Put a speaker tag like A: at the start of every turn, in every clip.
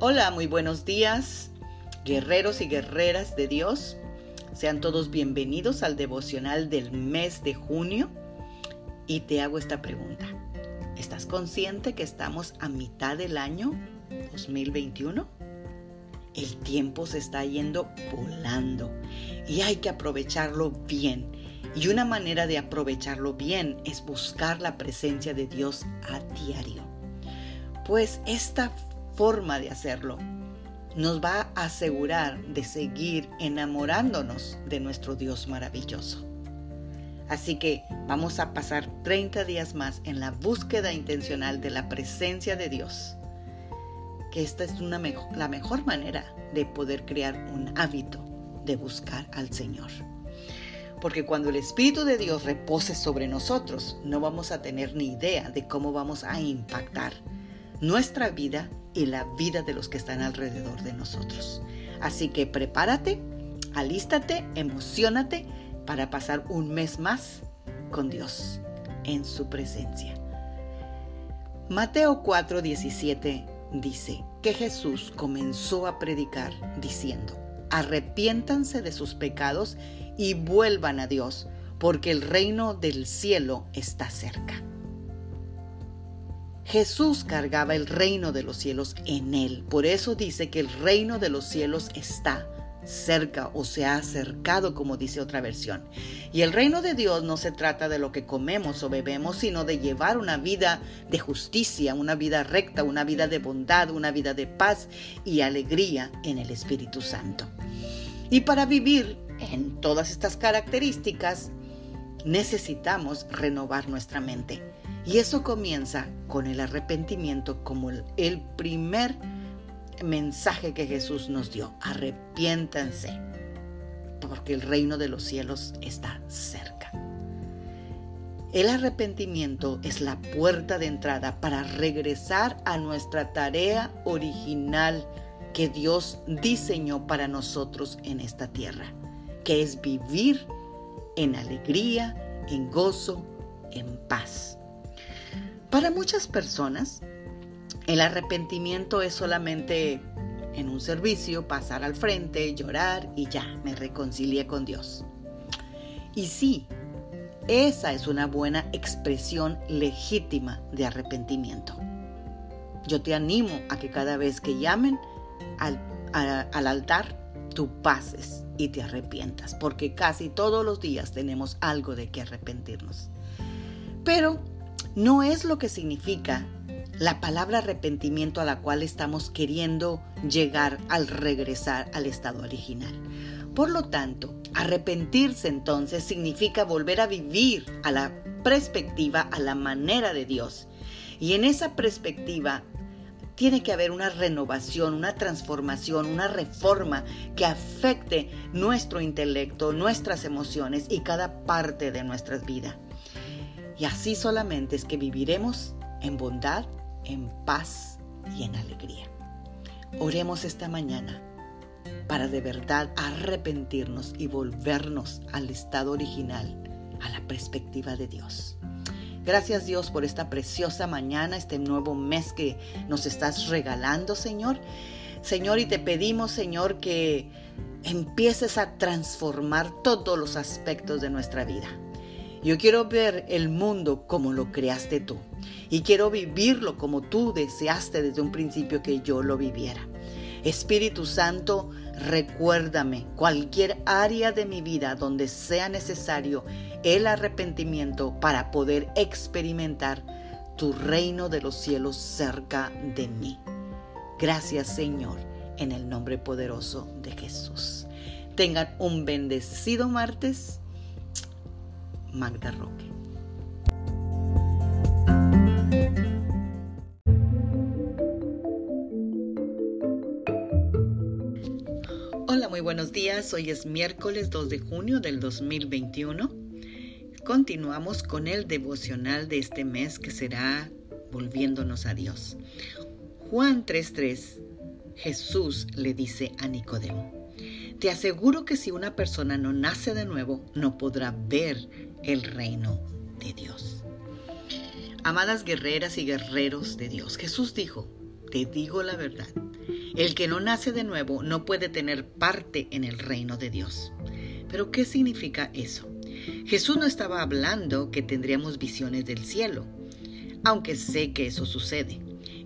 A: Hola, muy buenos días, guerreros y guerreras de Dios. Sean todos bienvenidos al devocional del mes de junio. Y te hago esta pregunta. ¿Estás consciente que estamos a mitad del año 2021? El tiempo se está yendo volando y hay que aprovecharlo bien. Y una manera de aprovecharlo bien es buscar la presencia de Dios a diario. Pues esta forma de hacerlo nos va a asegurar de seguir enamorándonos de nuestro Dios maravilloso. Así que vamos a pasar 30 días más en la búsqueda intencional de la presencia de Dios. Que esta es una la mejor manera de poder crear un hábito de buscar al Señor. Porque cuando el Espíritu de Dios repose sobre nosotros, no vamos a tener ni idea de cómo vamos a impactar nuestra vida y la vida de los que están alrededor de nosotros. Así que prepárate, alístate, emocionate para pasar un mes más con Dios en su presencia. Mateo 4:17 dice que Jesús comenzó a predicar diciendo, arrepiéntanse de sus pecados y vuelvan a Dios, porque el reino del cielo está cerca. Jesús cargaba el reino de los cielos en él. Por eso dice que el reino de los cielos está cerca o se ha acercado, como dice otra versión. Y el reino de Dios no se trata de lo que comemos o bebemos, sino de llevar una vida de justicia, una vida recta, una vida de bondad, una vida de paz y alegría en el Espíritu Santo. Y para vivir en todas estas características, necesitamos renovar nuestra mente. Y eso comienza con el arrepentimiento como el, primer mensaje que Jesús nos dio. Arrepiéntanse, porque el reino de los cielos está cerca. El arrepentimiento es la puerta de entrada para regresar a nuestra tarea original que Dios diseñó para nosotros en esta tierra, que es vivir en alegría, en gozo, en paz. Para muchas personas, el arrepentimiento es solamente en un servicio, pasar al frente, llorar y ya, me reconcilié con Dios. Y sí, esa es una buena expresión legítima de arrepentimiento. Yo te animo a que cada vez que llamen al, al altar, tú pases y te arrepientas, porque casi todos los días tenemos algo de que arrepentirnos. Pero no es lo que significa la palabra arrepentimiento a la cual estamos queriendo llegar al regresar al estado original. Por lo tanto, arrepentirse entonces significa volver a vivir a la perspectiva, a la manera de Dios. Y en esa perspectiva tiene que haber una renovación, una transformación, una reforma que afecte nuestro intelecto, nuestras emociones y cada parte de nuestras vidas. Y así solamente es que viviremos en bondad, en paz y en alegría. Oremos esta mañana para de verdad arrepentirnos y volvernos al estado original, a la perspectiva de Dios. Gracias Dios por esta preciosa mañana, este nuevo mes que nos estás regalando, Señor. Señor, y te pedimos, Señor, que empieces a transformar todos los aspectos de nuestra vida. Yo quiero ver el mundo como lo creaste tú y quiero vivirlo como tú deseaste desde un principio que yo lo viviera. Espíritu Santo, recuérdame cualquier área de mi vida donde sea necesario el arrepentimiento para poder experimentar tu reino de los cielos cerca de mí. Gracias Señor, en el nombre poderoso de Jesús. Tengan un bendecido martes. Magda Roque. Hola, muy buenos días. Hoy es miércoles 2 de junio del 2021. Continuamos con el devocional de este mes que será volviéndonos a Dios. Juan 3:3 Jesús le dice a Nicodemo, te aseguro que si una persona no nace de nuevo, no podrá ver el reino de Dios. Amadas guerreras y guerreros de Dios, Jesús dijo, te digo la verdad, El que no nace de nuevo no puede tener parte en el reino de Dios. Pero ¿qué significa eso? Jesús no estaba hablando que tendríamos visiones del cielo, aunque sé que eso sucede.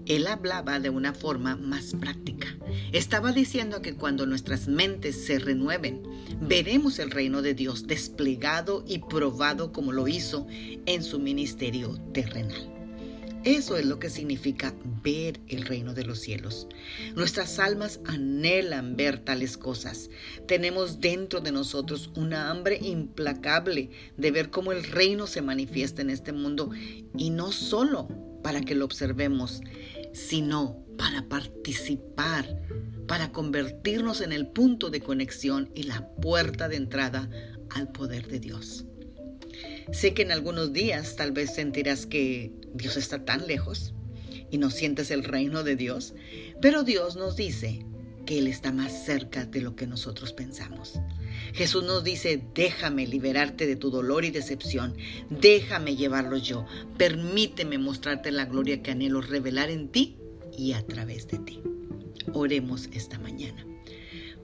A: Él hablaba de una forma más práctica. Estaba diciendo que cuando nuestras mentes se renueven, veremos el reino de Dios desplegado y probado como lo hizo en su ministerio terrenal. Eso es lo que significa ver el reino de los cielos. Nuestras almas anhelan ver tales cosas. Tenemos dentro de nosotros una hambre implacable de ver cómo el reino se manifiesta en este mundo y no solo para que lo observemos, sino para participar, para convertirnos en el punto de conexión y la puerta de entrada al poder de Dios. Sé que en algunos días tal vez sentirás que Dios está tan lejos y no sientes el reino de Dios, pero Dios nos dice que Él está más cerca de lo que nosotros pensamos. Jesús nos dice, déjame liberarte de tu dolor y decepción, déjame llevarlo yo, permíteme mostrarte la gloria que anhelo revelar en ti y a través de ti. Oremos esta mañana.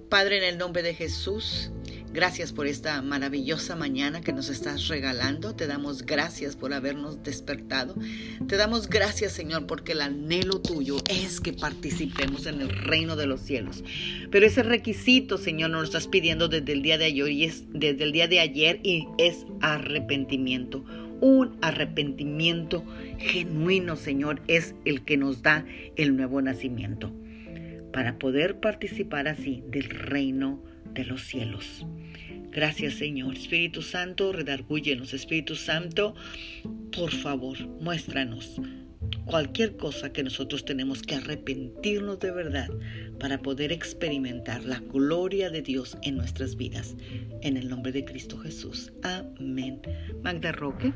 A: Padre, en el nombre de Jesús, Gracias por esta maravillosa mañana que nos estás regalando. Te damos gracias por habernos despertado. Te damos gracias, Señor, porque el anhelo tuyo es que participemos en el reino de los cielos. Pero ese requisito, Señor, nos lo estás pidiendo desde el día de ayer y es desde el día de ayer y es arrepentimiento. Un arrepentimiento genuino, Señor, es el que nos da el nuevo nacimiento para poder participar así del reino de los cielos. Gracias Señor. Espíritu Santo, redargúyenos. Espíritu Santo, por favor, muéstranos cualquier cosa que nosotros tenemos que arrepentirnos de verdad para poder experimentar la gloria de Dios en nuestras vidas. En el nombre de Cristo Jesús. Amén. Magda Roque.